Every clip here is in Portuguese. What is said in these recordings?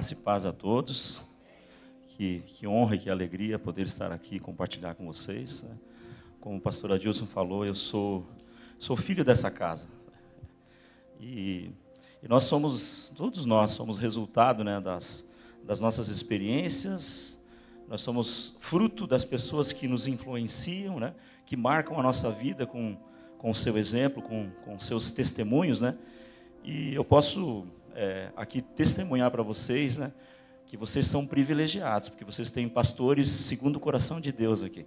Graça e paz a todos. Que, que honra e que alegria poder estar aqui e compartilhar com vocês. Né? Como o pastor Adilson falou, eu sou, sou filho dessa casa. E, e nós somos, todos nós somos resultado né, das, das nossas experiências, nós somos fruto das pessoas que nos influenciam, né, que marcam a nossa vida com, com o seu exemplo, com, com seus testemunhos. Né? E eu posso é, aqui testemunhar para vocês, né, que vocês são privilegiados, porque vocês têm pastores segundo o coração de Deus aqui.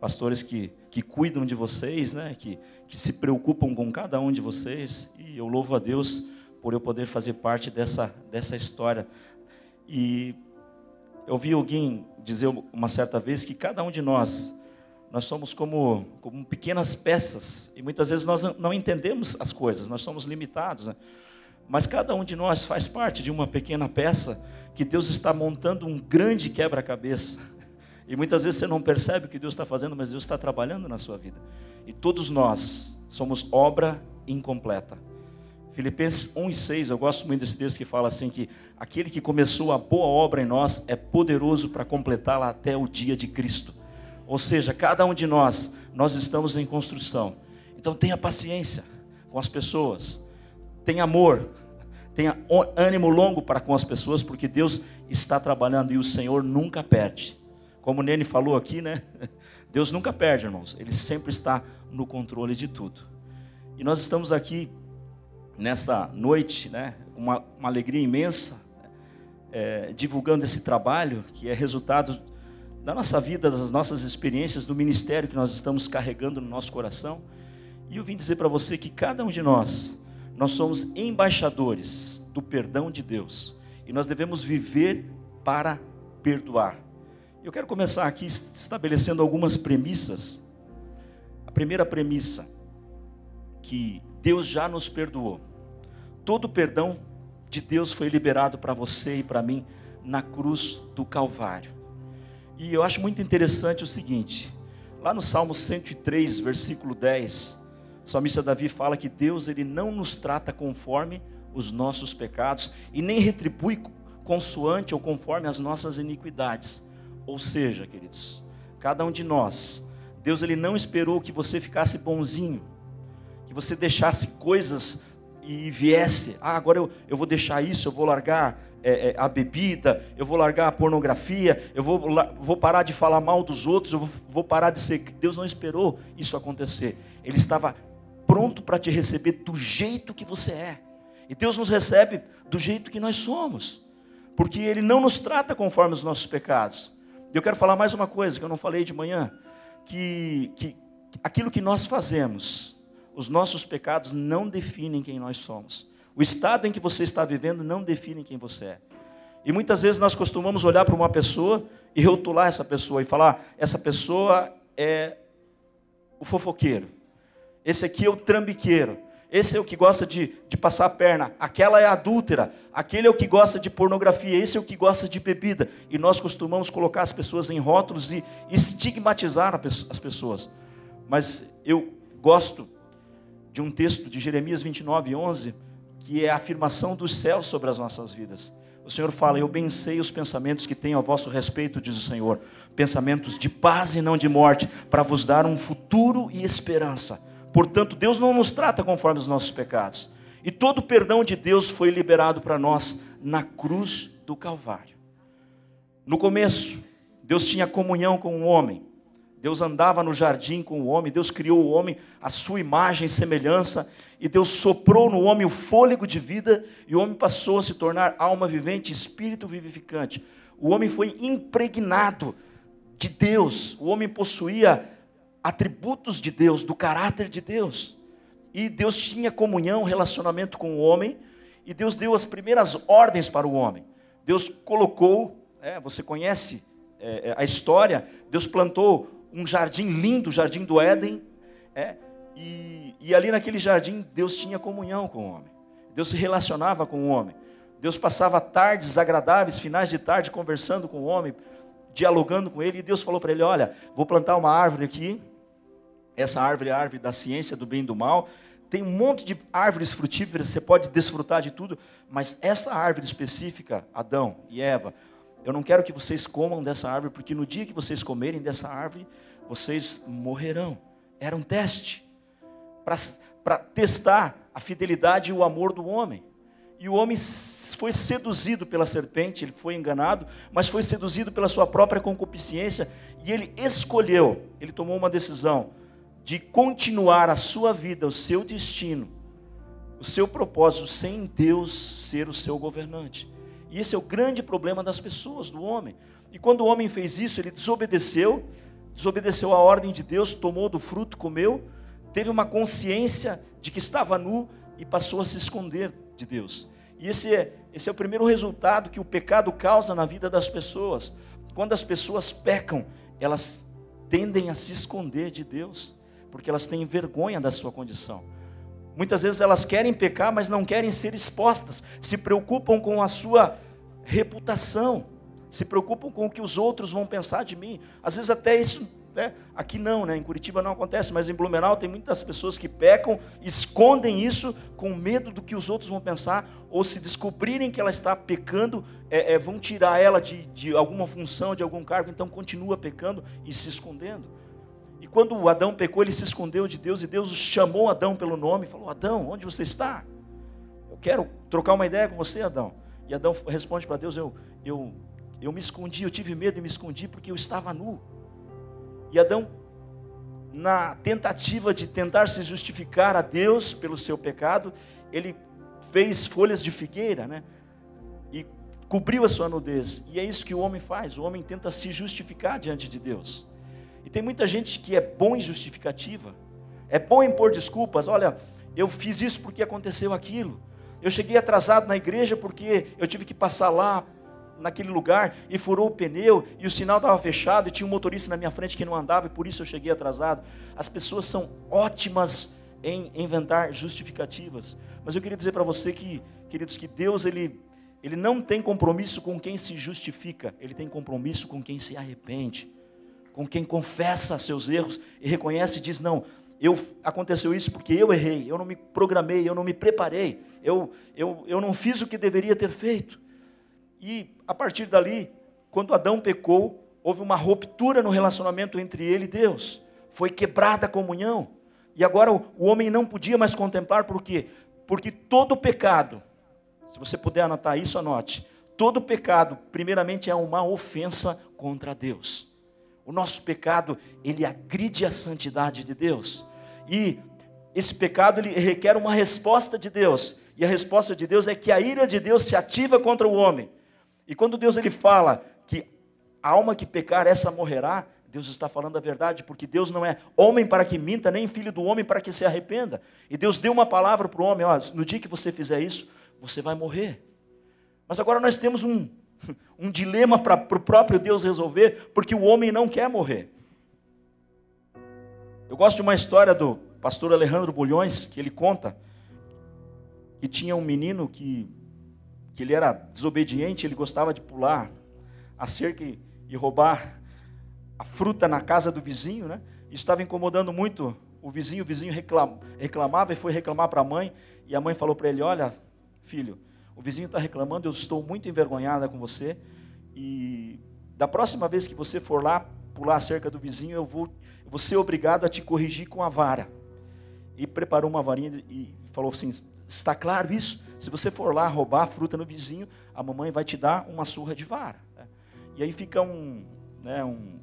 Pastores que, que cuidam de vocês, né, que, que se preocupam com cada um de vocês, e eu louvo a Deus por eu poder fazer parte dessa, dessa história. E eu ouvi alguém dizer uma certa vez que cada um de nós, nós somos como, como pequenas peças, e muitas vezes nós não entendemos as coisas, nós somos limitados, né? Mas cada um de nós faz parte de uma pequena peça que Deus está montando um grande quebra-cabeça. E muitas vezes você não percebe o que Deus está fazendo, mas Deus está trabalhando na sua vida. E todos nós somos obra incompleta. Filipenses 1 e 6, eu gosto muito desse texto que fala assim que aquele que começou a boa obra em nós é poderoso para completá-la até o dia de Cristo. Ou seja, cada um de nós, nós estamos em construção. Então tenha paciência com as pessoas tenha amor, tenha ânimo longo para com as pessoas, porque Deus está trabalhando e o Senhor nunca perde. Como o Nene falou aqui, né? Deus nunca perde, irmãos. Ele sempre está no controle de tudo. E nós estamos aqui nessa noite, né? Uma, uma alegria imensa, é, divulgando esse trabalho que é resultado da nossa vida, das nossas experiências, do ministério que nós estamos carregando no nosso coração. E eu vim dizer para você que cada um de nós nós somos embaixadores do perdão de Deus e nós devemos viver para perdoar. Eu quero começar aqui estabelecendo algumas premissas. A primeira premissa, que Deus já nos perdoou. Todo o perdão de Deus foi liberado para você e para mim na cruz do Calvário. E eu acho muito interessante o seguinte, lá no Salmo 103, versículo 10, o salmista Davi fala que Deus ele não nos trata conforme os nossos pecados e nem retribui consoante ou conforme as nossas iniquidades. Ou seja, queridos, cada um de nós, Deus ele não esperou que você ficasse bonzinho, que você deixasse coisas e viesse, ah, agora eu, eu vou deixar isso, eu vou largar é, é, a bebida, eu vou largar a pornografia, eu vou, vou parar de falar mal dos outros, eu vou, vou parar de ser. Deus não esperou isso acontecer. Ele estava pronto para te receber do jeito que você é. E Deus nos recebe do jeito que nós somos, porque Ele não nos trata conforme os nossos pecados. E eu quero falar mais uma coisa que eu não falei de manhã: que, que aquilo que nós fazemos, os nossos pecados não definem quem nós somos. O estado em que você está vivendo não define quem você é. E muitas vezes nós costumamos olhar para uma pessoa e rotular essa pessoa e falar: essa pessoa é o fofoqueiro. Esse aqui é o trambiqueiro. Esse é o que gosta de, de passar a perna. Aquela é adúltera. Aquele é o que gosta de pornografia. Esse é o que gosta de bebida. E nós costumamos colocar as pessoas em rótulos e estigmatizar as pessoas. Mas eu gosto de um texto de Jeremias 29, 11, que é a afirmação dos céus sobre as nossas vidas. O Senhor fala: Eu bem sei os pensamentos que tenho a vosso respeito, diz o Senhor. Pensamentos de paz e não de morte, para vos dar um futuro e esperança. Portanto, Deus não nos trata conforme os nossos pecados. E todo o perdão de Deus foi liberado para nós na cruz do Calvário. No começo, Deus tinha comunhão com o homem. Deus andava no jardim com o homem, Deus criou o homem à sua imagem e semelhança, e Deus soprou no homem o fôlego de vida, e o homem passou a se tornar alma vivente, espírito vivificante. O homem foi impregnado de Deus, o homem possuía atributos de Deus, do caráter de Deus. E Deus tinha comunhão, relacionamento com o homem, e Deus deu as primeiras ordens para o homem. Deus colocou, é, você conhece é, é a história, Deus plantou um jardim lindo, o jardim do Éden, é, e, e ali naquele jardim Deus tinha comunhão com o homem. Deus se relacionava com o homem. Deus passava tardes agradáveis, finais de tarde, conversando com o homem, dialogando com ele, e Deus falou para ele: Olha, vou plantar uma árvore aqui, essa árvore é a árvore da ciência do bem e do mal. tem um monte de árvores frutíferas, você pode desfrutar de tudo, mas essa árvore específica, Adão e Eva, eu não quero que vocês comam dessa árvore, porque no dia que vocês comerem dessa árvore, vocês morrerão. Era um teste para testar a fidelidade e o amor do homem. E o homem foi seduzido pela serpente, ele foi enganado, mas foi seduzido pela sua própria concupiscência e ele escolheu, ele tomou uma decisão de continuar a sua vida, o seu destino, o seu propósito, sem Deus ser o seu governante. E esse é o grande problema das pessoas, do homem. E quando o homem fez isso, ele desobedeceu, desobedeceu a ordem de Deus, tomou do fruto, comeu, teve uma consciência de que estava nu e passou a se esconder de Deus. E esse é, esse é o primeiro resultado que o pecado causa na vida das pessoas. Quando as pessoas pecam, elas tendem a se esconder de Deus, porque elas têm vergonha da sua condição. Muitas vezes elas querem pecar, mas não querem ser expostas, se preocupam com a sua reputação, se preocupam com o que os outros vão pensar de mim. Às vezes até isso né? Aqui não, né? em Curitiba não acontece, mas em Blumenau tem muitas pessoas que pecam, escondem isso com medo do que os outros vão pensar, ou se descobrirem que ela está pecando, é, é, vão tirar ela de, de alguma função, de algum cargo, então continua pecando e se escondendo. E quando Adão pecou, ele se escondeu de Deus, e Deus chamou Adão pelo nome falou: Adão, onde você está? Eu quero trocar uma ideia com você, Adão. E Adão responde para Deus: eu, eu, eu me escondi, eu tive medo e me escondi porque eu estava nu. E Adão, na tentativa de tentar se justificar a Deus pelo seu pecado, ele fez folhas de figueira, né? E cobriu a sua nudez. E é isso que o homem faz. O homem tenta se justificar diante de Deus. E tem muita gente que é bom em justificativa, é bom em pôr desculpas. Olha, eu fiz isso porque aconteceu aquilo. Eu cheguei atrasado na igreja porque eu tive que passar lá naquele lugar e furou o pneu e o sinal estava fechado e tinha um motorista na minha frente que não andava e por isso eu cheguei atrasado. As pessoas são ótimas em inventar justificativas. Mas eu queria dizer para você que, queridos, que Deus ele ele não tem compromisso com quem se justifica, ele tem compromisso com quem se arrepende, com quem confessa seus erros e reconhece e diz: "Não, eu aconteceu isso porque eu errei, eu não me programei, eu não me preparei, eu, eu, eu não fiz o que deveria ter feito. E a partir dali, quando Adão pecou, houve uma ruptura no relacionamento entre ele e Deus. Foi quebrada a comunhão. E agora o homem não podia mais contemplar, por quê? Porque todo pecado, se você puder anotar isso, anote. Todo pecado, primeiramente, é uma ofensa contra Deus. O nosso pecado, ele agride a santidade de Deus. E esse pecado, ele requer uma resposta de Deus. E a resposta de Deus é que a ira de Deus se ativa contra o homem. E quando Deus ele fala que a alma que pecar, essa morrerá, Deus está falando a verdade, porque Deus não é homem para que minta, nem filho do homem para que se arrependa. E Deus deu uma palavra para o homem: ó, no dia que você fizer isso, você vai morrer. Mas agora nós temos um, um dilema para o próprio Deus resolver, porque o homem não quer morrer. Eu gosto de uma história do pastor Alejandro Bulhões, que ele conta que tinha um menino que que ele era desobediente, ele gostava de pular a cerca e roubar a fruta na casa do vizinho, né? Isso estava incomodando muito o vizinho, o vizinho reclamava e foi reclamar para a mãe, e a mãe falou para ele: Olha, filho, o vizinho está reclamando, eu estou muito envergonhada com você, e da próxima vez que você for lá pular a cerca do vizinho, eu vou, eu vou ser obrigado a te corrigir com a vara. E preparou uma varinha e falou assim: Está claro isso? Se você for lá roubar a fruta no vizinho, a mamãe vai te dar uma surra de vara. E aí fica um, né, um,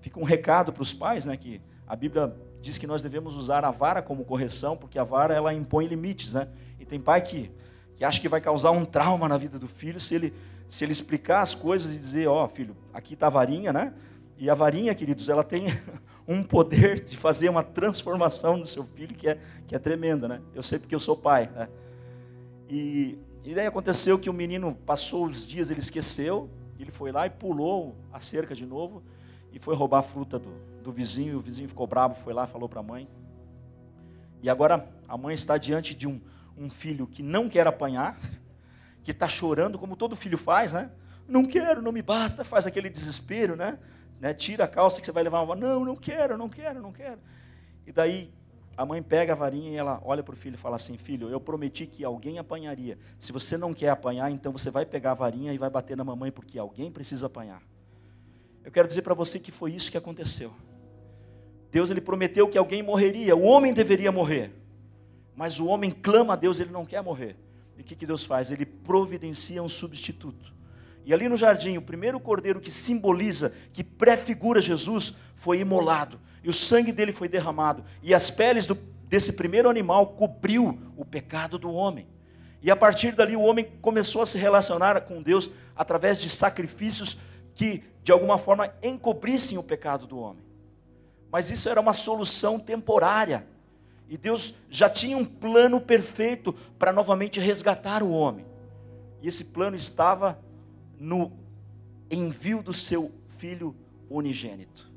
fica um recado para os pais, né, que a Bíblia diz que nós devemos usar a vara como correção, porque a vara ela impõe limites, né? E tem pai que, que acha que vai causar um trauma na vida do filho se ele, se ele explicar as coisas e dizer, ó oh, filho, aqui está a varinha, né? E a varinha, queridos, ela tem um poder de fazer uma transformação no seu filho que é, que é tremenda, né? Eu sei porque eu sou pai, né? E, e daí aconteceu que o menino passou os dias, ele esqueceu, ele foi lá e pulou a cerca de novo e foi roubar a fruta do, do vizinho. E o vizinho ficou bravo, foi lá, falou para a mãe. E agora a mãe está diante de um, um filho que não quer apanhar, que está chorando, como todo filho faz, né? Não quero, não me bata, faz aquele desespero, né? né? Tira a calça que você vai levar uma. Não, não quero, não quero, não quero. E daí a mãe pega a varinha e ela olha para o filho e fala assim: Filho, eu prometi que alguém apanharia. Se você não quer apanhar, então você vai pegar a varinha e vai bater na mamãe, porque alguém precisa apanhar. Eu quero dizer para você que foi isso que aconteceu. Deus ele prometeu que alguém morreria, o homem deveria morrer. Mas o homem clama a Deus, ele não quer morrer. E o que, que Deus faz? Ele providencia um substituto. E ali no jardim, o primeiro cordeiro que simboliza, que prefigura Jesus, foi imolado. E o sangue dele foi derramado. E as peles do, desse primeiro animal cobriu o pecado do homem. E a partir dali o homem começou a se relacionar com Deus através de sacrifícios que, de alguma forma, encobrissem o pecado do homem. Mas isso era uma solução temporária. E Deus já tinha um plano perfeito para novamente resgatar o homem. E esse plano estava no envio do seu filho unigênito.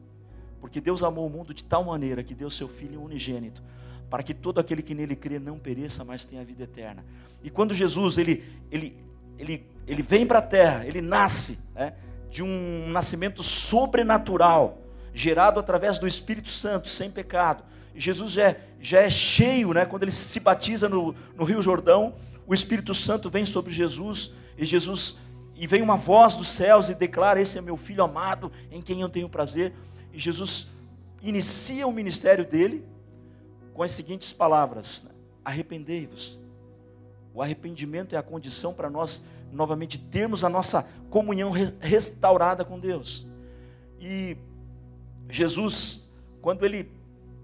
Porque Deus amou o mundo de tal maneira que deu seu filho unigênito, para que todo aquele que nele crê não pereça, mas tenha vida eterna. E quando Jesus ele ele ele, ele vem para a terra, ele nasce né, de um nascimento sobrenatural, gerado através do Espírito Santo, sem pecado. Jesus já é, já é cheio, né, quando ele se batiza no, no Rio Jordão, o Espírito Santo vem sobre Jesus e Jesus e vem uma voz dos céus e declara: Esse é meu filho amado, em quem eu tenho prazer. E Jesus inicia o ministério dele com as seguintes palavras: Arrependei-vos. O arrependimento é a condição para nós novamente termos a nossa comunhão restaurada com Deus. E Jesus, quando ele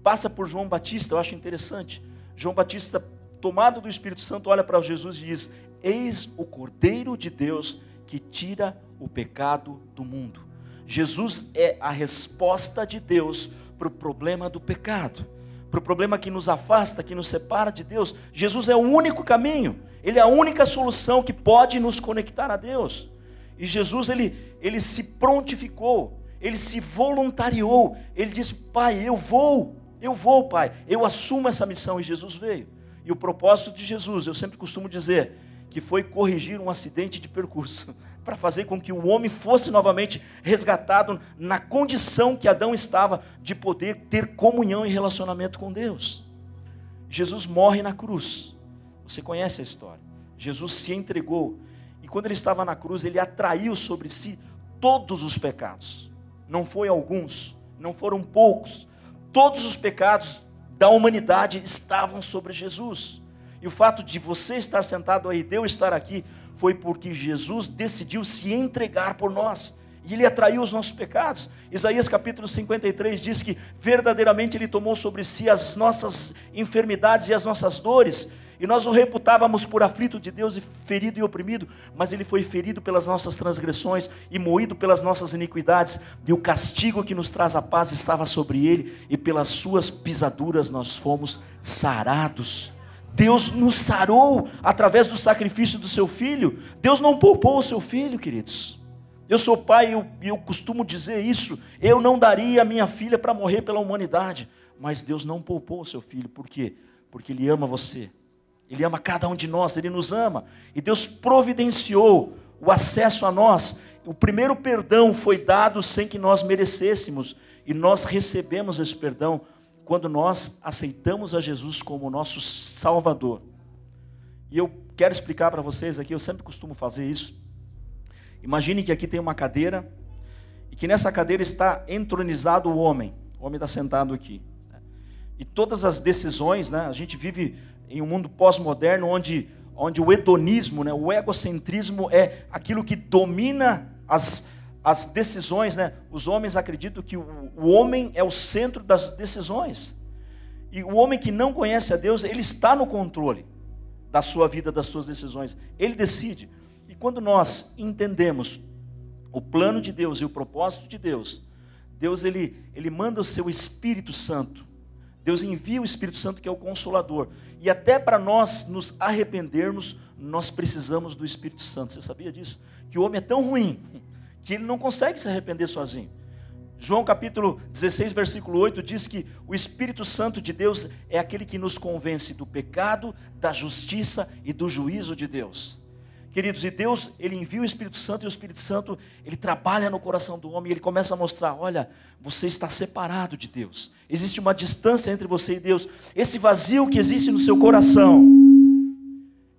passa por João Batista, eu acho interessante. João Batista, tomado do Espírito Santo, olha para Jesus e diz: Eis o Cordeiro de Deus que tira o pecado do mundo. Jesus é a resposta de Deus para o problema do pecado, para o problema que nos afasta, que nos separa de Deus. Jesus é o único caminho, Ele é a única solução que pode nos conectar a Deus. E Jesus, Ele, ele se prontificou, Ele se voluntariou, Ele disse: Pai, eu vou, eu vou, Pai, eu assumo essa missão. E Jesus veio. E o propósito de Jesus, eu sempre costumo dizer, que foi corrigir um acidente de percurso, para fazer com que o homem fosse novamente resgatado na condição que Adão estava de poder ter comunhão e relacionamento com Deus. Jesus morre na cruz. Você conhece a história. Jesus se entregou e quando ele estava na cruz, ele atraiu sobre si todos os pecados. Não foi alguns, não foram poucos. Todos os pecados da humanidade estavam sobre Jesus. E o fato de você estar sentado aí, de eu estar aqui, foi porque Jesus decidiu se entregar por nós. E ele atraiu os nossos pecados. Isaías capítulo 53 diz que verdadeiramente ele tomou sobre si as nossas enfermidades e as nossas dores. E nós o reputávamos por aflito de Deus e ferido e oprimido, mas ele foi ferido pelas nossas transgressões e moído pelas nossas iniquidades, e o castigo que nos traz a paz estava sobre ele, e pelas suas pisaduras nós fomos sarados. Deus nos sarou através do sacrifício do seu filho. Deus não poupou o seu filho, queridos. Eu sou pai e eu, eu, costumo dizer isso. Eu não daria a minha filha para morrer pela humanidade. Mas Deus não poupou o seu filho. Por quê? Porque Ele ama você. Ele ama cada um de nós. Ele nos ama. E Deus providenciou o acesso a nós. O primeiro perdão foi dado sem que nós merecêssemos. E nós recebemos esse perdão quando nós aceitamos a Jesus como nosso Salvador. E eu quero explicar para vocês aqui, eu sempre costumo fazer isso. Imagine que aqui tem uma cadeira e que nessa cadeira está entronizado o homem. O homem está sentado aqui. E todas as decisões, né, a gente vive em um mundo pós-moderno onde, onde o hedonismo, né, o egocentrismo é aquilo que domina as, as decisões, né? Os homens acreditam que o, o homem é o centro das decisões. E o homem que não conhece a Deus, ele está no controle da sua vida, das suas decisões. Ele decide. E quando nós entendemos o plano de Deus e o propósito de Deus, Deus ele, ele manda o seu Espírito Santo. Deus envia o Espírito Santo que é o consolador. E até para nós nos arrependermos, nós precisamos do Espírito Santo. Você sabia disso? Que o homem é tão ruim que ele não consegue se arrepender sozinho. João capítulo 16, versículo 8 diz que o Espírito Santo de Deus é aquele que nos convence do pecado, da justiça e do juízo de Deus. Queridos, e Deus, ele envia o Espírito Santo e o Espírito Santo, ele trabalha no coração do homem e ele começa a mostrar: olha, você está separado de Deus. Existe uma distância entre você e Deus. Esse vazio que existe no seu coração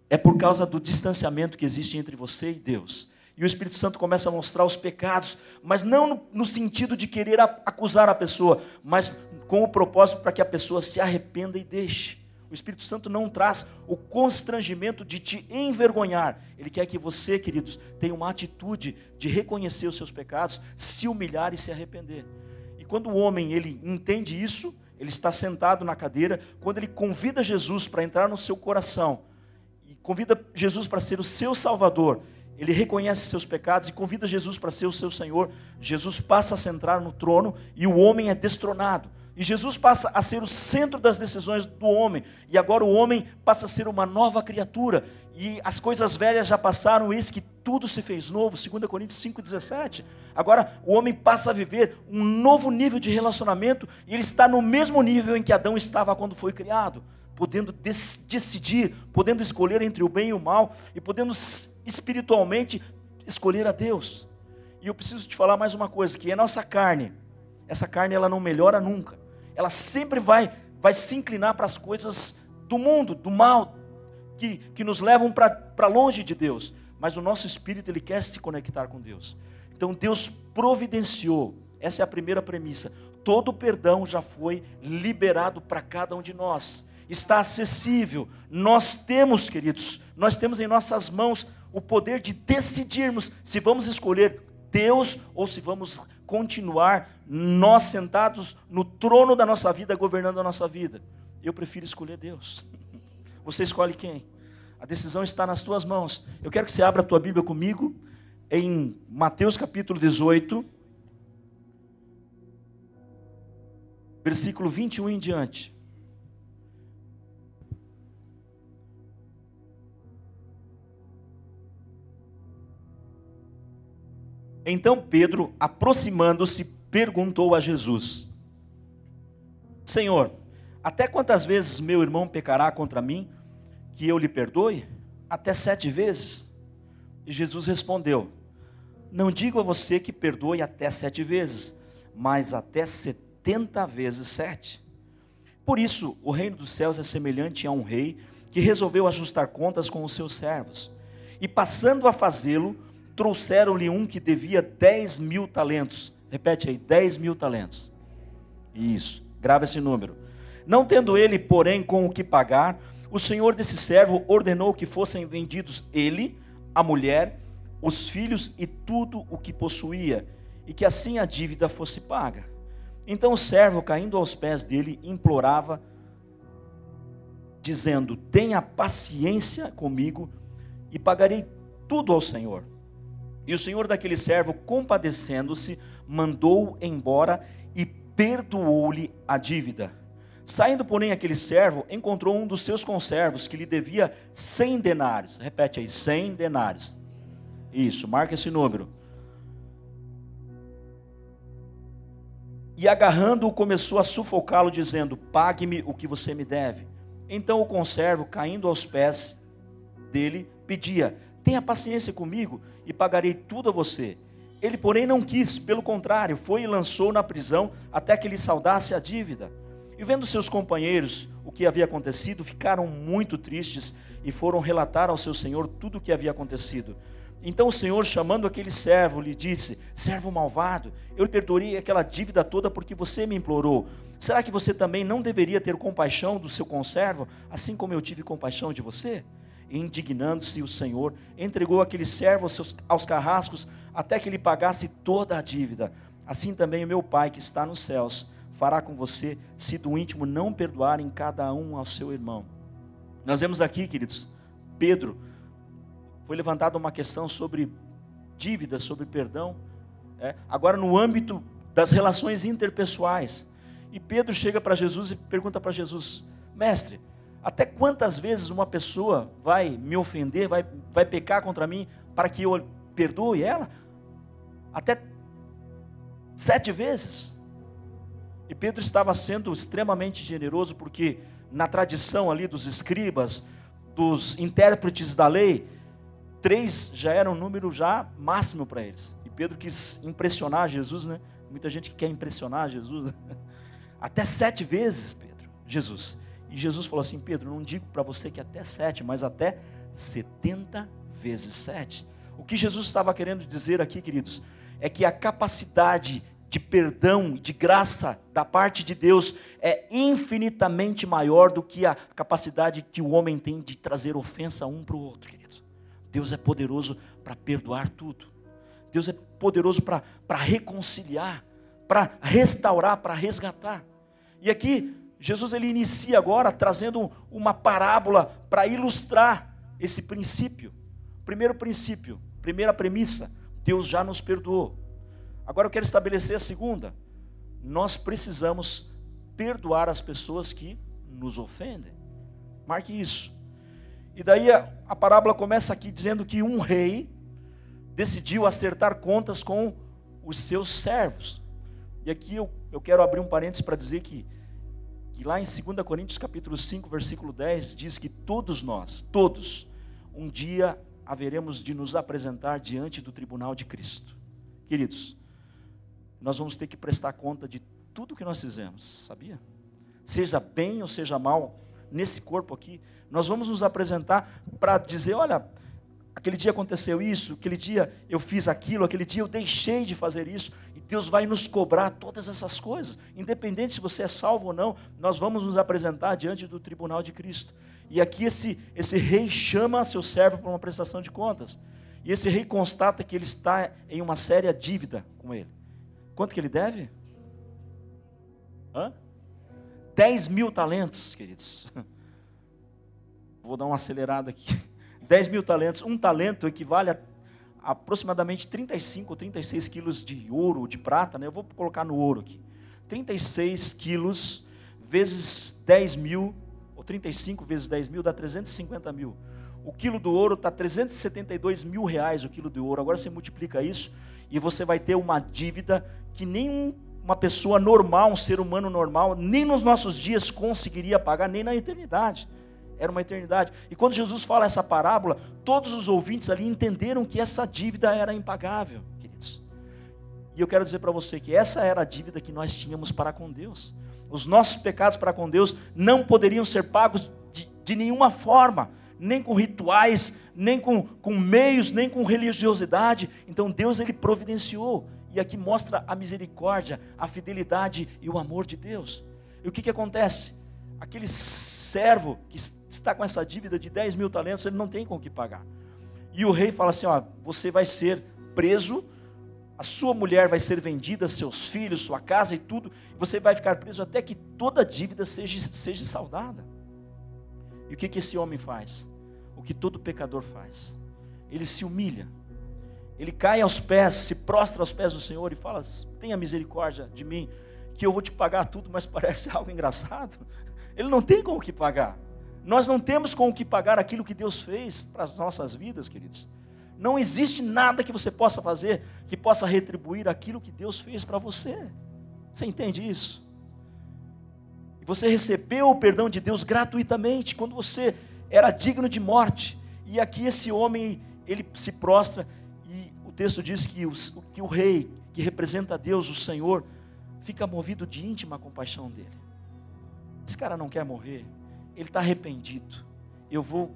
é por causa do distanciamento que existe entre você e Deus. E o Espírito Santo começa a mostrar os pecados, mas não no, no sentido de querer acusar a pessoa, mas com o propósito para que a pessoa se arrependa e deixe. O Espírito Santo não traz o constrangimento de te envergonhar. Ele quer que você, queridos, tenha uma atitude de reconhecer os seus pecados, se humilhar e se arrepender. E quando o homem ele entende isso, ele está sentado na cadeira, quando ele convida Jesus para entrar no seu coração, e convida Jesus para ser o seu salvador, ele reconhece seus pecados e convida Jesus para ser o seu Senhor. Jesus passa a centrar no trono e o homem é destronado. E Jesus passa a ser o centro das decisões do homem. E agora o homem passa a ser uma nova criatura. E as coisas velhas já passaram, eis que tudo se fez novo. 2 Coríntios 5,17. Agora o homem passa a viver um novo nível de relacionamento. E ele está no mesmo nível em que Adão estava quando foi criado. Podendo decidir, podendo escolher entre o bem e o mal. E podendo espiritualmente escolher a Deus. E eu preciso te falar mais uma coisa: que é nossa carne. Essa carne ela não melhora nunca ela sempre vai, vai se inclinar para as coisas do mundo, do mal, que, que nos levam para longe de Deus. Mas o nosso espírito, ele quer se conectar com Deus. Então Deus providenciou, essa é a primeira premissa. Todo o perdão já foi liberado para cada um de nós. Está acessível. Nós temos, queridos, nós temos em nossas mãos o poder de decidirmos se vamos escolher Deus ou se vamos continuar nós sentados no trono da nossa vida, governando a nossa vida. Eu prefiro escolher Deus. Você escolhe quem? A decisão está nas tuas mãos. Eu quero que você abra a tua Bíblia comigo em Mateus capítulo 18, versículo 21 em diante. Então Pedro, aproximando-se, perguntou a Jesus: Senhor, até quantas vezes meu irmão pecará contra mim, que eu lhe perdoe? Até sete vezes? E Jesus respondeu: Não digo a você que perdoe até sete vezes, mas até setenta vezes sete. Por isso, o reino dos céus é semelhante a um rei que resolveu ajustar contas com os seus servos. E passando a fazê-lo, trouxeram-lhe um que devia 10 mil talentos. Repete aí, 10 mil talentos. Isso, grava esse número. Não tendo ele, porém, com o que pagar, o senhor desse servo ordenou que fossem vendidos ele, a mulher, os filhos e tudo o que possuía, e que assim a dívida fosse paga. Então o servo, caindo aos pés dele, implorava, dizendo: Tenha paciência comigo e pagarei tudo ao Senhor. E o senhor daquele servo, compadecendo-se, mandou-o embora e perdoou-lhe a dívida. Saindo, porém, aquele servo, encontrou um dos seus conservos que lhe devia cem denários. Repete aí, cem denários. Isso, marca esse número. E agarrando-o, começou a sufocá-lo, dizendo: Pague-me o que você me deve. Então o conservo, caindo aos pés dele, pedia: Tenha paciência comigo e pagarei tudo a você. Ele, porém, não quis, pelo contrário, foi e lançou na prisão até que lhe saudasse a dívida. E vendo seus companheiros o que havia acontecido, ficaram muito tristes e foram relatar ao seu senhor tudo o que havia acontecido. Então o senhor, chamando aquele servo, lhe disse: Servo malvado, eu lhe perdoei aquela dívida toda porque você me implorou. Será que você também não deveria ter compaixão do seu conservo, assim como eu tive compaixão de você? Indignando-se o Senhor, entregou aquele servo aos, seus, aos carrascos até que lhe pagasse toda a dívida. Assim também o meu Pai que está nos céus fará com você, se do íntimo não perdoarem cada um ao seu irmão. Nós vemos aqui, queridos, Pedro, foi levantada uma questão sobre dívidas, sobre perdão, é, agora no âmbito das relações interpessoais. E Pedro chega para Jesus e pergunta para Jesus: Mestre, até quantas vezes uma pessoa vai me ofender, vai, vai pecar contra mim para que eu perdoe ela? Até sete vezes. E Pedro estava sendo extremamente generoso, porque na tradição ali dos escribas, dos intérpretes da lei, três já era um número já máximo para eles. E Pedro quis impressionar Jesus, né? Muita gente que quer impressionar Jesus. Até sete vezes, Pedro, Jesus. E Jesus falou assim: Pedro, não digo para você que até sete, mas até setenta vezes sete. O que Jesus estava querendo dizer aqui, queridos, é que a capacidade de perdão, de graça da parte de Deus é infinitamente maior do que a capacidade que o homem tem de trazer ofensa um para o outro, queridos. Deus é poderoso para perdoar tudo. Deus é poderoso para reconciliar, para restaurar, para resgatar. E aqui, Jesus ele inicia agora trazendo uma parábola para ilustrar esse princípio. Primeiro princípio, primeira premissa: Deus já nos perdoou. Agora eu quero estabelecer a segunda. Nós precisamos perdoar as pessoas que nos ofendem. Marque isso. E daí a, a parábola começa aqui dizendo que um rei decidiu acertar contas com os seus servos. E aqui eu, eu quero abrir um parênteses para dizer que, que lá em 2 Coríntios capítulo 5, versículo 10, diz que todos nós, todos, um dia haveremos de nos apresentar diante do tribunal de Cristo. Queridos, nós vamos ter que prestar conta de tudo que nós fizemos, sabia? Seja bem ou seja mal, nesse corpo aqui, nós vamos nos apresentar para dizer: olha, aquele dia aconteceu isso, aquele dia eu fiz aquilo, aquele dia eu deixei de fazer isso, e Deus vai nos cobrar todas essas coisas, independente se você é salvo ou não, nós vamos nos apresentar diante do tribunal de Cristo. E aqui esse, esse rei chama seu servo para uma prestação de contas, e esse rei constata que ele está em uma séria dívida com ele. Quanto que ele deve? Hã? 10 mil talentos, queridos. Vou dar uma acelerada aqui. 10 mil talentos. Um talento equivale a aproximadamente 35 ou 36 quilos de ouro, de prata, né? Eu vou colocar no ouro aqui. 36 quilos vezes 10 mil, ou 35 vezes 10 mil, dá 350 mil. O quilo do ouro está 372 mil reais o quilo de ouro. Agora você multiplica isso e você vai ter uma dívida que nem uma pessoa normal, um ser humano normal, nem nos nossos dias conseguiria pagar, nem na eternidade. Era uma eternidade. E quando Jesus fala essa parábola, todos os ouvintes ali entenderam que essa dívida era impagável, queridos. E eu quero dizer para você que essa era a dívida que nós tínhamos para com Deus. Os nossos pecados para com Deus não poderiam ser pagos de, de nenhuma forma nem com rituais, nem com, com meios, nem com religiosidade. Então Deus ele providenciou. E aqui mostra a misericórdia, a fidelidade e o amor de Deus. E o que, que acontece? Aquele servo que está com essa dívida de 10 mil talentos, ele não tem com o que pagar. E o rei fala assim: ó, você vai ser preso, a sua mulher vai ser vendida, seus filhos, sua casa e tudo, e você vai ficar preso até que toda dívida seja, seja saldada. E o que, que esse homem faz? O que todo pecador faz. Ele se humilha. Ele cai aos pés, se prostra aos pés do Senhor e fala: Tenha misericórdia de mim, que eu vou te pagar tudo, mas parece algo engraçado. Ele não tem com o que pagar. Nós não temos com o que pagar aquilo que Deus fez para as nossas vidas, queridos. Não existe nada que você possa fazer que possa retribuir aquilo que Deus fez para você. Você entende isso? Você recebeu o perdão de Deus gratuitamente, quando você era digno de morte. E aqui esse homem, ele se prostra, e o texto diz que o, que o rei, que representa Deus, o Senhor, fica movido de íntima compaixão dele. Esse cara não quer morrer, ele está arrependido. Eu vou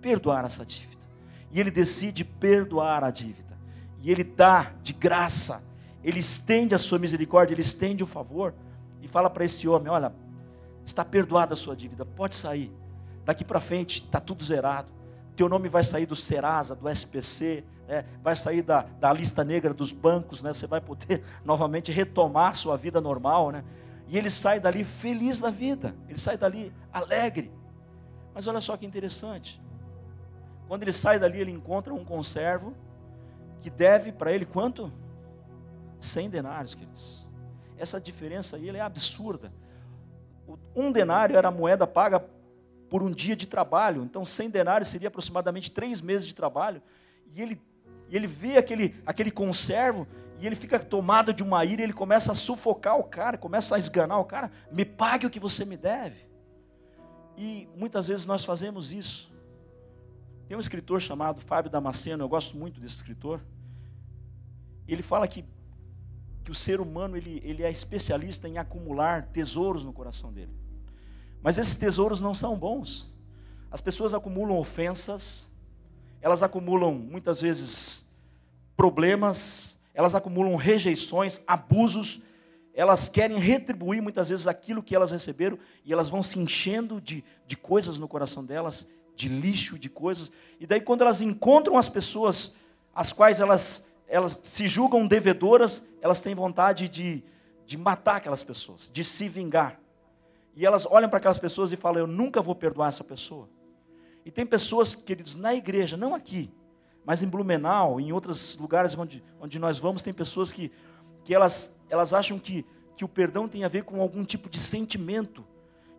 perdoar essa dívida. E ele decide perdoar a dívida. E ele dá de graça, ele estende a sua misericórdia, ele estende o favor e fala para esse homem: Olha, Está perdoada a sua dívida, pode sair. Daqui para frente está tudo zerado. Teu nome vai sair do Serasa, do SPC, né? vai sair da, da lista negra dos bancos, né? você vai poder novamente retomar sua vida normal. Né? E ele sai dali feliz da vida, ele sai dali alegre. Mas olha só que interessante. Quando ele sai dali, ele encontra um conservo que deve para ele quanto? 100 denários, queridos. Essa diferença aí é absurda. Um denário era a moeda paga por um dia de trabalho, então 100 denários seria aproximadamente três meses de trabalho. E ele, e ele vê aquele, aquele conservo e ele fica tomado de uma ira, ele começa a sufocar o cara, começa a esganar o cara, me pague o que você me deve. E muitas vezes nós fazemos isso. Tem um escritor chamado Fábio Damasceno, eu gosto muito desse escritor. Ele fala que, que o ser humano ele, ele é especialista em acumular tesouros no coração dele. Mas esses tesouros não são bons. As pessoas acumulam ofensas, elas acumulam muitas vezes problemas, elas acumulam rejeições, abusos, elas querem retribuir muitas vezes aquilo que elas receberam e elas vão se enchendo de, de coisas no coração delas de lixo, de coisas. E daí, quando elas encontram as pessoas as quais elas, elas se julgam devedoras, elas têm vontade de, de matar aquelas pessoas, de se vingar. E elas olham para aquelas pessoas e falam: Eu nunca vou perdoar essa pessoa. E tem pessoas, queridos, na igreja, não aqui, mas em Blumenau, em outros lugares onde, onde nós vamos, tem pessoas que, que elas, elas acham que, que o perdão tem a ver com algum tipo de sentimento.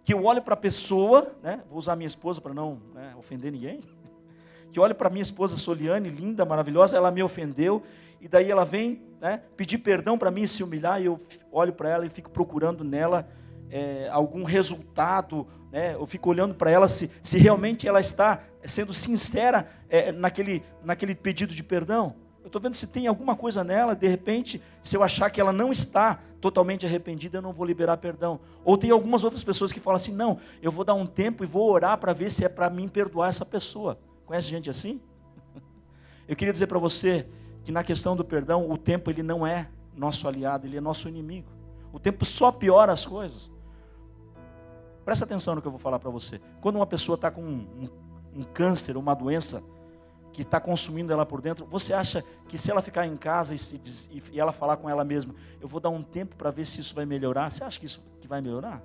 Que eu olho para a pessoa, né, vou usar minha esposa para não né, ofender ninguém, que eu olho para minha esposa Soliane, linda, maravilhosa, ela me ofendeu, e daí ela vem né, pedir perdão para mim, se humilhar, e eu olho para ela e fico procurando nela é, algum resultado, né, eu fico olhando para ela se, se realmente ela está sendo sincera é, naquele, naquele pedido de perdão. Eu estou vendo se tem alguma coisa nela, de repente, se eu achar que ela não está totalmente arrependida, eu não vou liberar perdão. Ou tem algumas outras pessoas que falam assim: não, eu vou dar um tempo e vou orar para ver se é para mim perdoar essa pessoa. Conhece gente assim? Eu queria dizer para você que na questão do perdão, o tempo ele não é nosso aliado, ele é nosso inimigo. O tempo só piora as coisas. Presta atenção no que eu vou falar para você. Quando uma pessoa está com um, um, um câncer, uma doença que está consumindo ela por dentro, você acha que se ela ficar em casa e, se, e ela falar com ela mesma, eu vou dar um tempo para ver se isso vai melhorar, você acha que isso que vai melhorar?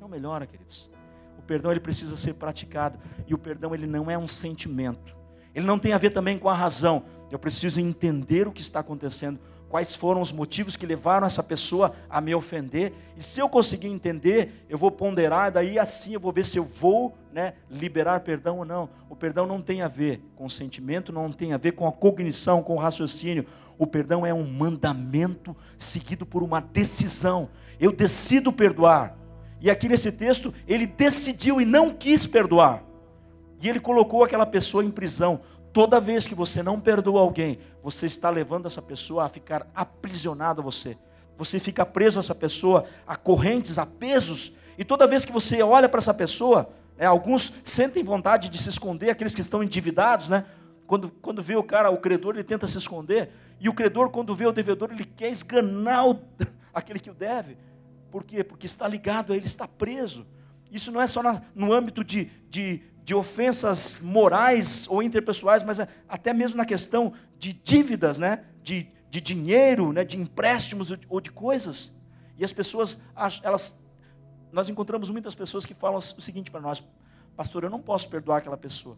Não melhora, queridos. O perdão ele precisa ser praticado e o perdão ele não é um sentimento. Ele não tem a ver também com a razão. Eu preciso entender o que está acontecendo quais foram os motivos que levaram essa pessoa a me ofender. E se eu conseguir entender, eu vou ponderar, daí assim eu vou ver se eu vou né, liberar perdão ou não. O perdão não tem a ver com o sentimento, não tem a ver com a cognição, com o raciocínio. O perdão é um mandamento seguido por uma decisão. Eu decido perdoar. E aqui nesse texto, ele decidiu e não quis perdoar. E ele colocou aquela pessoa em prisão. Toda vez que você não perdoa alguém, você está levando essa pessoa a ficar aprisionada a você. Você fica preso a essa pessoa, a correntes, a pesos. E toda vez que você olha para essa pessoa, né, alguns sentem vontade de se esconder, aqueles que estão endividados, né? Quando, quando vê o cara, o credor, ele tenta se esconder. E o credor, quando vê o devedor, ele quer esganar o, aquele que o deve. Por quê? Porque está ligado a ele, está preso. Isso não é só na, no âmbito de, de, de ofensas morais ou interpessoais, mas até mesmo na questão de dívidas, né? de, de dinheiro, né? de empréstimos ou de coisas. E as pessoas, elas, nós encontramos muitas pessoas que falam o seguinte para nós: Pastor, eu não posso perdoar aquela pessoa,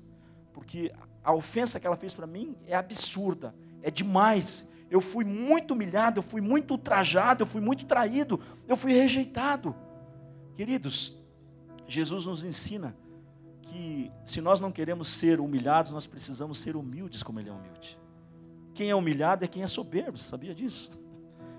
porque a ofensa que ela fez para mim é absurda, é demais. Eu fui muito humilhado, eu fui muito ultrajado, eu fui muito traído, eu fui rejeitado. Queridos, Jesus nos ensina se nós não queremos ser humilhados, nós precisamos ser humildes como Ele é humilde. Quem é humilhado é quem é soberbo, sabia disso?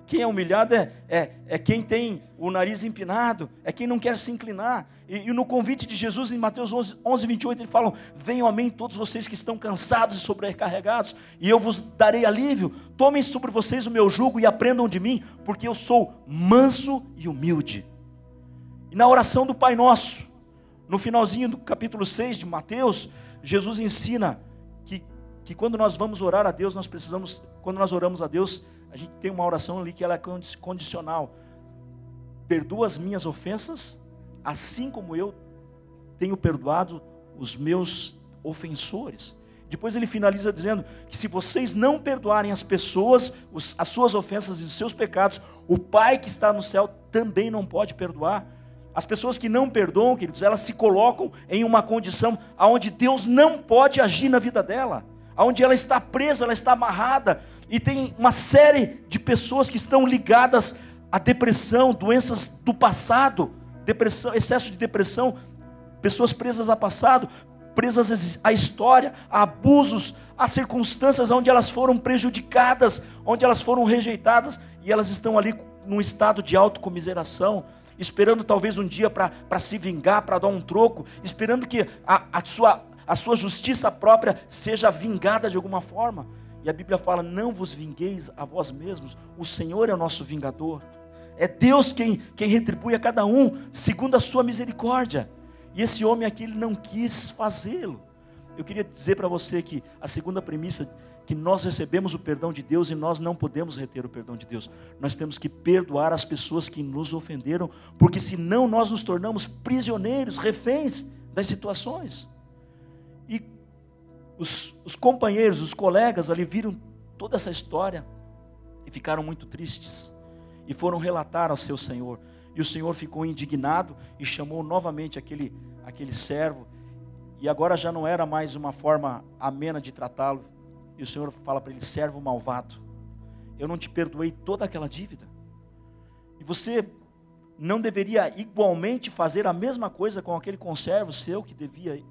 Quem é humilhado é, é, é quem tem o nariz empinado, é quem não quer se inclinar. E, e, no convite de Jesus, em Mateus 11, 11, 28, ele fala: Venham a mim todos vocês que estão cansados e sobrecarregados, e eu vos darei alívio. Tomem sobre vocês o meu jugo e aprendam de mim, porque eu sou manso e humilde. E na oração do Pai Nosso, no finalzinho do capítulo 6 de Mateus, Jesus ensina que, que quando nós vamos orar a Deus, nós precisamos, quando nós oramos a Deus, a gente tem uma oração ali que ela é condicional. Perdoa as minhas ofensas, assim como eu tenho perdoado os meus ofensores. Depois ele finaliza dizendo que se vocês não perdoarem as pessoas, os, as suas ofensas e os seus pecados, o Pai que está no céu também não pode perdoar. As pessoas que não perdoam, queridos, elas se colocam em uma condição onde Deus não pode agir na vida dela, onde ela está presa, ela está amarrada, e tem uma série de pessoas que estão ligadas à depressão, doenças do passado, depressão, excesso de depressão, pessoas presas a passado, presas à história, a abusos, a circunstâncias onde elas foram prejudicadas, onde elas foram rejeitadas, e elas estão ali num estado de autocomiseração, esperando talvez um dia para se vingar, para dar um troco, esperando que a, a, sua, a sua justiça própria seja vingada de alguma forma. E a Bíblia fala: não vos vingueis a vós mesmos, o Senhor é o nosso vingador. É Deus quem, quem retribui a cada um segundo a sua misericórdia. E esse homem aqui ele não quis fazê-lo. Eu queria dizer para você que a segunda premissa que nós recebemos o perdão de Deus e nós não podemos reter o perdão de Deus. Nós temos que perdoar as pessoas que nos ofenderam, porque senão nós nos tornamos prisioneiros, reféns das situações. E os, os companheiros, os colegas ali viram toda essa história e ficaram muito tristes e foram relatar ao seu senhor. E o senhor ficou indignado e chamou novamente aquele, aquele servo. E agora já não era mais uma forma amena de tratá-lo. E o senhor fala para ele: servo malvado, eu não te perdoei toda aquela dívida. E você não deveria igualmente fazer a mesma coisa com aquele conservo seu que devia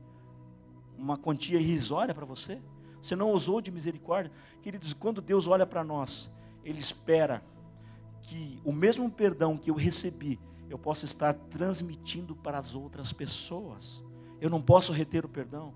uma quantia irrisória para você? Você não usou de misericórdia? Queridos, quando Deus olha para nós, Ele espera que o mesmo perdão que eu recebi, eu possa estar transmitindo para as outras pessoas. Eu não posso reter o perdão.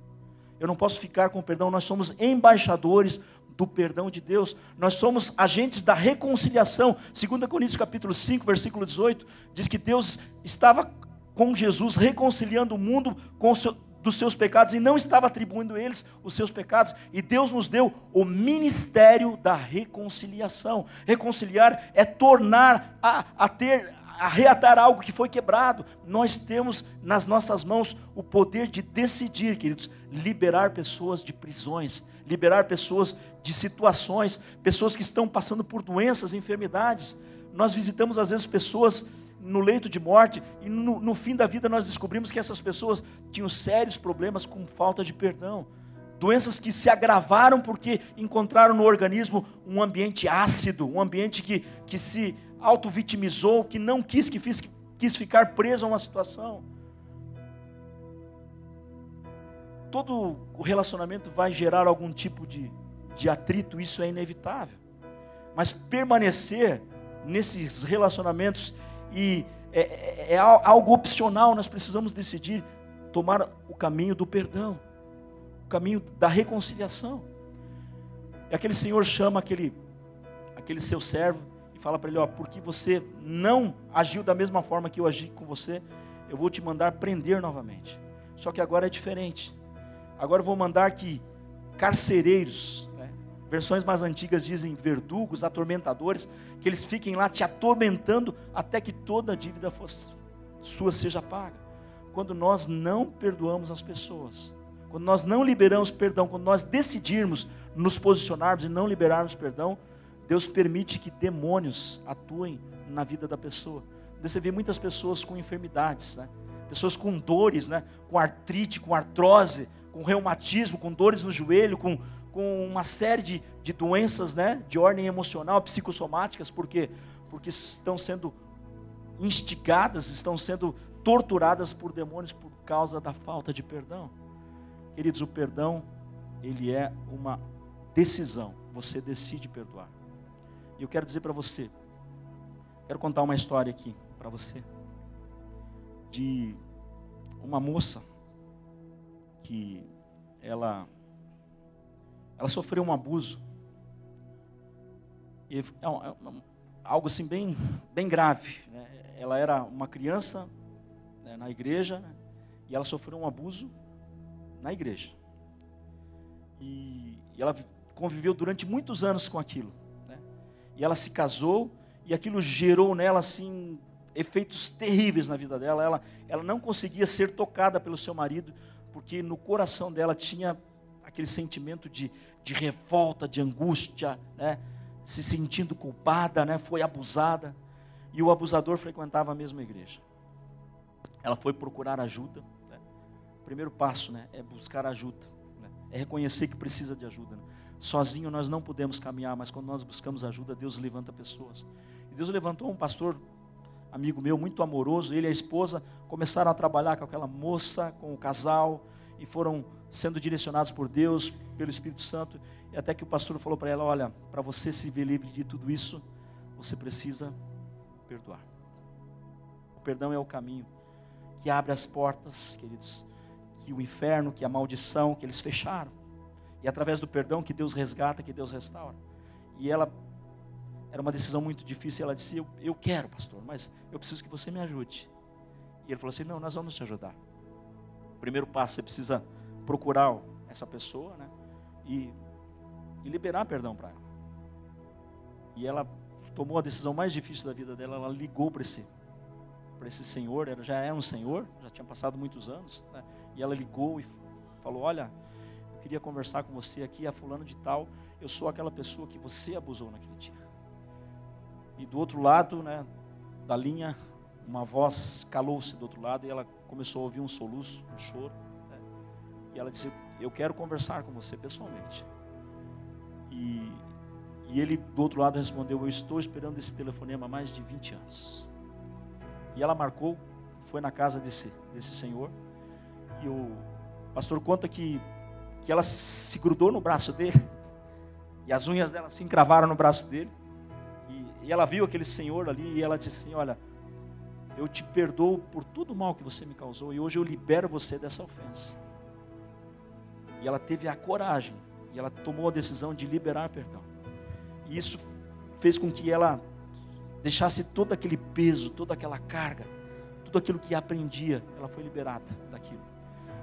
Eu não posso ficar com o perdão. Nós somos embaixadores do perdão de Deus. Nós somos agentes da reconciliação. 2 Coríntios capítulo 5, versículo 18, diz que Deus estava com Jesus reconciliando o mundo com o seu, dos seus pecados e não estava atribuindo a eles os seus pecados. E Deus nos deu o ministério da reconciliação. Reconciliar é tornar a, a ter a reatar algo que foi quebrado. Nós temos nas nossas mãos o poder de decidir, queridos, liberar pessoas de prisões, liberar pessoas de situações, pessoas que estão passando por doenças, enfermidades. Nós visitamos às vezes pessoas no leito de morte, e no, no fim da vida nós descobrimos que essas pessoas tinham sérios problemas com falta de perdão. Doenças que se agravaram porque encontraram no organismo um ambiente ácido, um ambiente que, que se auto-vitimizou, que não quis, que fiz, quis ficar preso a uma situação. Todo o relacionamento vai gerar algum tipo de, de atrito, isso é inevitável. Mas permanecer nesses relacionamentos e é, é, é algo opcional, nós precisamos decidir tomar o caminho do perdão, o caminho da reconciliação. E aquele Senhor chama aquele, aquele seu servo e fala para ele: Ó, porque você não agiu da mesma forma que eu agi com você, eu vou te mandar prender novamente. Só que agora é diferente. Agora eu vou mandar que carcereiros, né, versões mais antigas dizem verdugos, atormentadores, que eles fiquem lá te atormentando até que toda a dívida fosse, sua seja paga. Quando nós não perdoamos as pessoas, quando nós não liberamos perdão, quando nós decidirmos nos posicionarmos e não liberarmos perdão, Deus permite que demônios atuem na vida da pessoa. Você vê muitas pessoas com enfermidades, né? pessoas com dores, né? com artrite, com artrose, com reumatismo, com dores no joelho, com, com uma série de, de doenças né? de ordem emocional, psicossomáticas, porque, porque estão sendo instigadas, estão sendo torturadas por demônios por causa da falta de perdão. Queridos, o perdão, ele é uma decisão, você decide perdoar. E eu quero dizer para você, quero contar uma história aqui para você, de uma moça que ela, ela sofreu um abuso, e é, é algo assim bem, bem grave. Né? Ela era uma criança né, na igreja né? e ela sofreu um abuso na igreja. E, e ela conviveu durante muitos anos com aquilo e ela se casou, e aquilo gerou nela assim efeitos terríveis na vida dela. Ela, ela não conseguia ser tocada pelo seu marido, porque no coração dela tinha aquele sentimento de, de revolta, de angústia, né? se sentindo culpada, né? foi abusada. E o abusador frequentava a mesma igreja. Ela foi procurar ajuda. Né? O primeiro passo né? é buscar ajuda, né? é reconhecer que precisa de ajuda. Né? Sozinho nós não podemos caminhar, mas quando nós buscamos ajuda, Deus levanta pessoas. E Deus levantou um pastor, amigo meu, muito amoroso, ele e a esposa começaram a trabalhar com aquela moça, com o casal, e foram sendo direcionados por Deus, pelo Espírito Santo, e até que o pastor falou para ela: Olha, para você se ver livre de tudo isso, você precisa perdoar. O perdão é o caminho que abre as portas, queridos, que o inferno, que a maldição, que eles fecharam. E através do perdão que Deus resgata, que Deus restaura. E ela era uma decisão muito difícil. Ela disse: eu, eu quero, pastor, mas eu preciso que você me ajude. E ele falou assim: Não, nós vamos te ajudar. O primeiro passo você precisa procurar essa pessoa, né? E, e liberar perdão para ela. E ela tomou a decisão mais difícil da vida dela. Ela ligou para esse para esse senhor, ela já era um senhor, já tinha passado muitos anos, né? e ela ligou e falou: Olha, queria conversar com você aqui, a fulano de tal, eu sou aquela pessoa que você abusou naquele dia. E do outro lado, né, da linha, uma voz calou-se do outro lado e ela começou a ouvir um soluço, um choro. Né? E ela disse: Eu quero conversar com você pessoalmente. E, e ele do outro lado respondeu: Eu estou esperando esse telefonema há mais de 20 anos. E ela marcou, foi na casa desse, desse senhor. E o pastor conta que, que ela se grudou no braço dele. E as unhas dela se encravaram no braço dele. E, e ela viu aquele senhor ali e ela disse assim: Olha, eu te perdoo por todo o mal que você me causou. E hoje eu libero você dessa ofensa. E ela teve a coragem. E ela tomou a decisão de liberar perdão. E isso fez com que ela deixasse todo aquele peso, toda aquela carga, tudo aquilo que aprendia, ela foi liberada daquilo.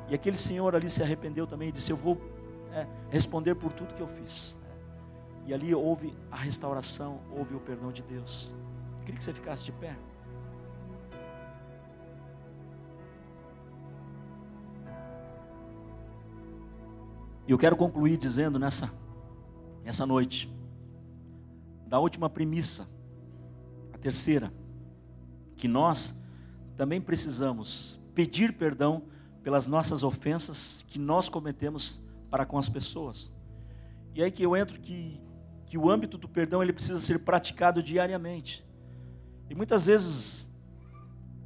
E aquele senhor ali se arrependeu também e disse: Eu vou é, responder por tudo que eu fiz. E ali houve a restauração, houve o perdão de Deus. Eu queria que você ficasse de pé. E eu quero concluir dizendo nessa, nessa noite, da última premissa Terceira, que nós também precisamos pedir perdão pelas nossas ofensas que nós cometemos para com as pessoas. E aí que eu entro que, que o âmbito do perdão ele precisa ser praticado diariamente. E muitas vezes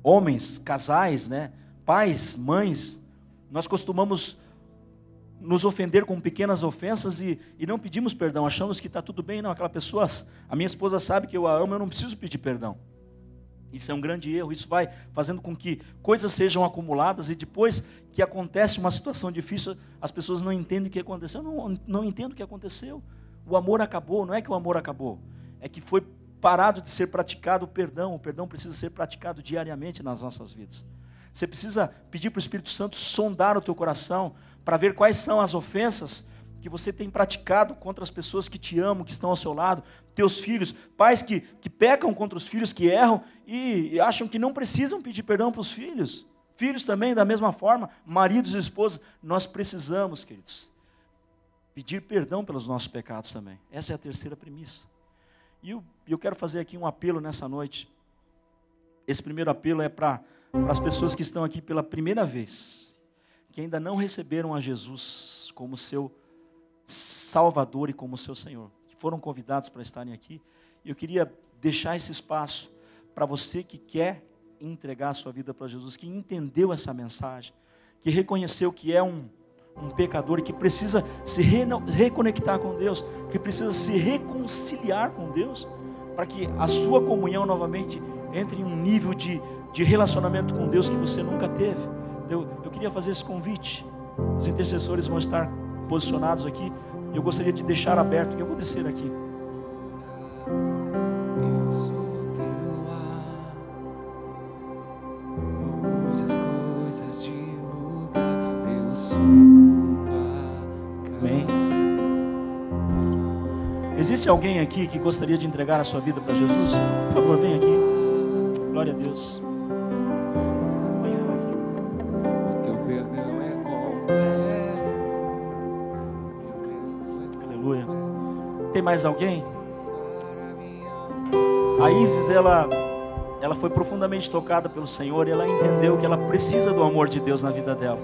homens, casais, né, pais, mães, nós costumamos nos ofender com pequenas ofensas e, e não pedimos perdão, achamos que está tudo bem. Não, aquela pessoa, a minha esposa sabe que eu a amo, eu não preciso pedir perdão. Isso é um grande erro, isso vai fazendo com que coisas sejam acumuladas e depois que acontece uma situação difícil, as pessoas não entendem o que aconteceu. Eu não, não entendo o que aconteceu. O amor acabou, não é que o amor acabou, é que foi parado de ser praticado o perdão. O perdão precisa ser praticado diariamente nas nossas vidas. Você precisa pedir para o Espírito Santo sondar o teu coração para ver quais são as ofensas que você tem praticado contra as pessoas que te amam, que estão ao seu lado, teus filhos, pais que, que pecam contra os filhos que erram e, e acham que não precisam pedir perdão para os filhos. Filhos também, da mesma forma, maridos e esposas, nós precisamos, queridos, pedir perdão pelos nossos pecados também. Essa é a terceira premissa. E eu, eu quero fazer aqui um apelo nessa noite. Esse primeiro apelo é para as pessoas que estão aqui pela primeira vez, que ainda não receberam a Jesus como seu Salvador e como seu Senhor, que foram convidados para estarem aqui. Eu queria deixar esse espaço para você que quer entregar a sua vida para Jesus, que entendeu essa mensagem, que reconheceu que é um, um pecador que precisa se re reconectar com Deus, que precisa se reconciliar com Deus, para que a sua comunhão novamente entre em um nível de de relacionamento com Deus que você nunca teve. Eu, eu queria fazer esse convite. Os intercessores vão estar posicionados aqui. Eu gostaria de deixar aberto, eu vou descer aqui. Amém. Existe alguém aqui que gostaria de entregar a sua vida para Jesus? Por favor, vem aqui. Glória a Deus. Mais alguém? A Isis, ela, ela foi profundamente tocada pelo Senhor e ela entendeu que ela precisa do amor de Deus na vida dela.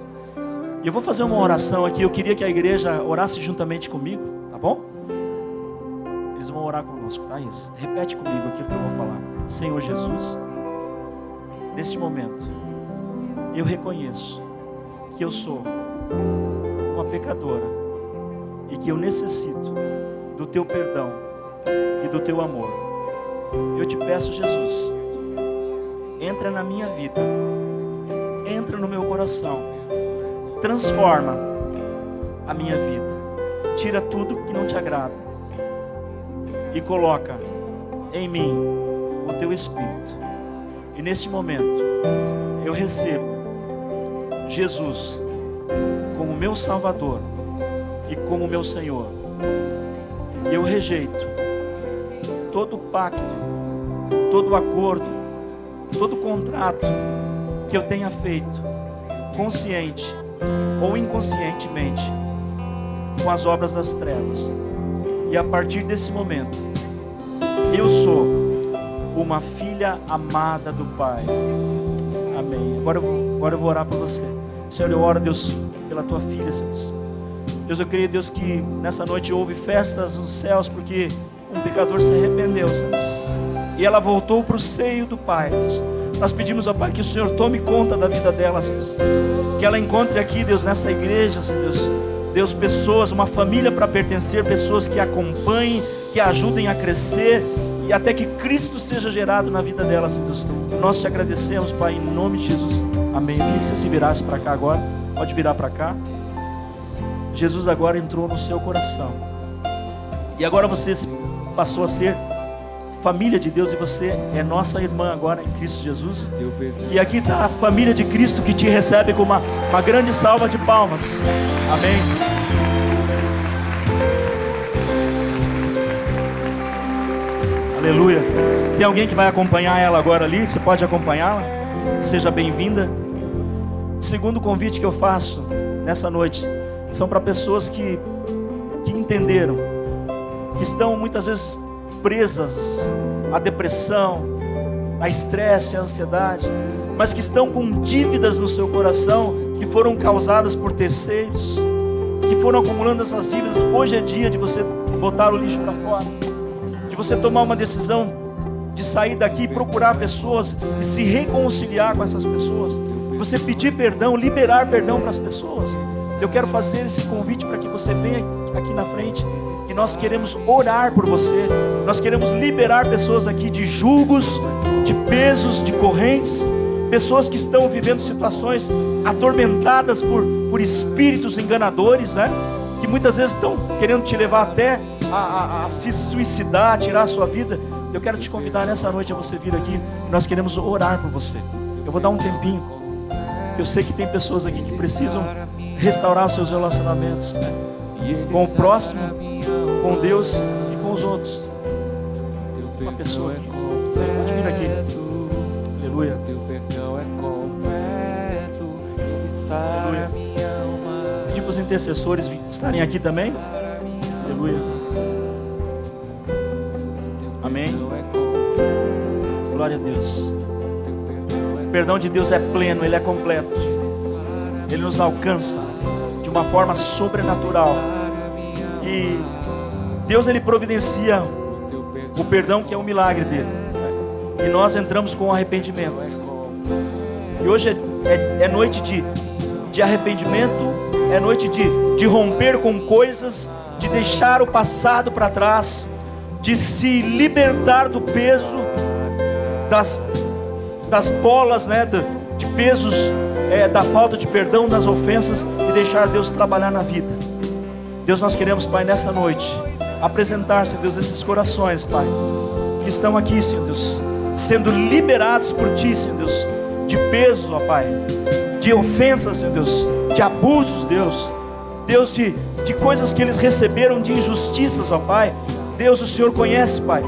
E eu vou fazer uma oração aqui. Eu queria que a igreja orasse juntamente comigo, tá bom? Eles vão orar conosco, tá, Isis? Repete comigo aquilo que eu vou falar. Senhor Jesus, neste momento, eu reconheço que eu sou uma pecadora e que eu necessito do teu perdão e do teu amor. Eu te peço, Jesus, entra na minha vida, entra no meu coração transforma a minha vida. Tira tudo que não te agrada e coloca em mim o teu espírito. E neste momento eu recebo Jesus como meu Salvador e como meu Senhor. E eu rejeito todo pacto, todo acordo, todo contrato que eu tenha feito, consciente ou inconscientemente, com as obras das trevas. E a partir desse momento, eu sou uma filha amada do Pai. Amém. Agora eu vou, agora eu vou orar para você. Senhor, eu oro, Deus, pela tua filha, Senhor. Deus, eu creio, Deus, que nessa noite houve festas nos céus, porque um pecador se arrependeu, Senhor. E ela voltou para o seio do Pai. Nós pedimos, ó Pai, que o Senhor tome conta da vida dela, Senhor. Que ela encontre aqui, Deus, nessa igreja, Deus. Deus, pessoas, uma família para pertencer, pessoas que acompanhem, que ajudem a crescer e até que Cristo seja gerado na vida dela, Deus. Nós te agradecemos, Pai, em nome de Jesus. Amém. Eu queria que você se virasse para cá agora. Pode virar para cá. Jesus agora entrou no seu coração. E agora você passou a ser família de Deus e você é nossa irmã agora em Cristo Jesus. E aqui está a família de Cristo que te recebe com uma, uma grande salva de palmas. Amém. Aleluia. Tem alguém que vai acompanhar ela agora ali? Você pode acompanhá-la? Seja bem-vinda. O segundo convite que eu faço nessa noite são para pessoas que, que entenderam, que estão muitas vezes presas à depressão, a estresse, à ansiedade, mas que estão com dívidas no seu coração que foram causadas por terceiros, que foram acumulando essas dívidas. Hoje é dia de você botar o lixo para fora, de você tomar uma decisão de sair daqui e procurar pessoas e se reconciliar com essas pessoas você pedir perdão, liberar perdão para as pessoas. Eu quero fazer esse convite para que você venha aqui na frente e nós queremos orar por você. Nós queremos liberar pessoas aqui de julgos, de pesos, de correntes, pessoas que estão vivendo situações atormentadas por, por espíritos enganadores, né? Que muitas vezes estão querendo te levar até a, a, a se suicidar, a tirar a sua vida. Eu quero te convidar nessa noite a você vir aqui. Nós queremos orar por você. Eu vou dar um tempinho. Eu sei que tem pessoas aqui que precisam restaurar seus relacionamentos né? com o próximo, com Deus e com os outros. Uma pessoa aqui. Pode vir aqui. Aleluia. Aleluia. Pedir para os intercessores estarem aqui também. Aleluia. Amém. Glória a Deus perdão de Deus é pleno, ele é completo. Ele nos alcança de uma forma sobrenatural. E Deus ele providencia o perdão que é o milagre dele. E nós entramos com arrependimento. E hoje é, é, é noite de, de arrependimento, é noite de, de romper com coisas, de deixar o passado para trás, de se libertar do peso das das bolas, né, de pesos, é, da falta de perdão, das ofensas e deixar Deus trabalhar na vida. Deus, nós queremos, Pai, nessa noite, apresentar, Senhor Deus, esses corações, Pai, que estão aqui, Senhor Deus, sendo liberados por Ti, Senhor Deus, de pesos, ó Pai, de ofensas, Senhor Deus, de abusos, Deus, Deus, de, de coisas que eles receberam, de injustiças, ó Pai. Deus, o Senhor conhece, Pai.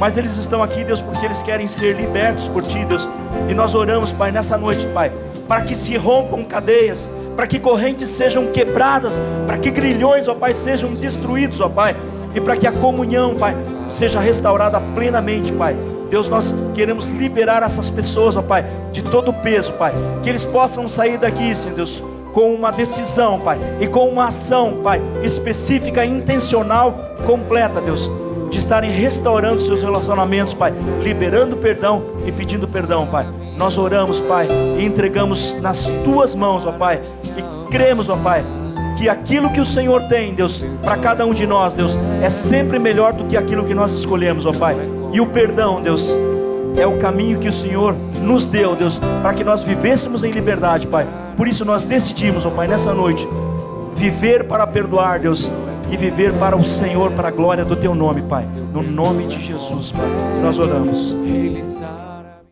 Mas eles estão aqui, Deus, porque eles querem ser libertos por Ti, Deus. E nós oramos, Pai, nessa noite, Pai, para que se rompam cadeias, para que correntes sejam quebradas, para que grilhões, ó Pai, sejam destruídos, ó Pai, e para que a comunhão, Pai, seja restaurada plenamente, Pai. Deus, nós queremos liberar essas pessoas, ó Pai, de todo o peso, Pai, que eles possam sair daqui, Senhor Deus, com uma decisão, Pai, e com uma ação, Pai, específica, intencional, completa, Deus de estarem restaurando seus relacionamentos, Pai, liberando perdão e pedindo perdão, Pai. Nós oramos, Pai, e entregamos nas tuas mãos, ó Pai, e cremos, ó Pai, que aquilo que o Senhor tem, Deus, para cada um de nós, Deus, é sempre melhor do que aquilo que nós escolhemos, ó Pai. E o perdão, Deus, é o caminho que o Senhor nos deu, Deus, para que nós vivêssemos em liberdade, Pai. Por isso nós decidimos, ó Pai, nessa noite, viver para perdoar, Deus, e viver para o Senhor, para a glória do Teu nome, Pai. No nome de Jesus, Pai, nós oramos.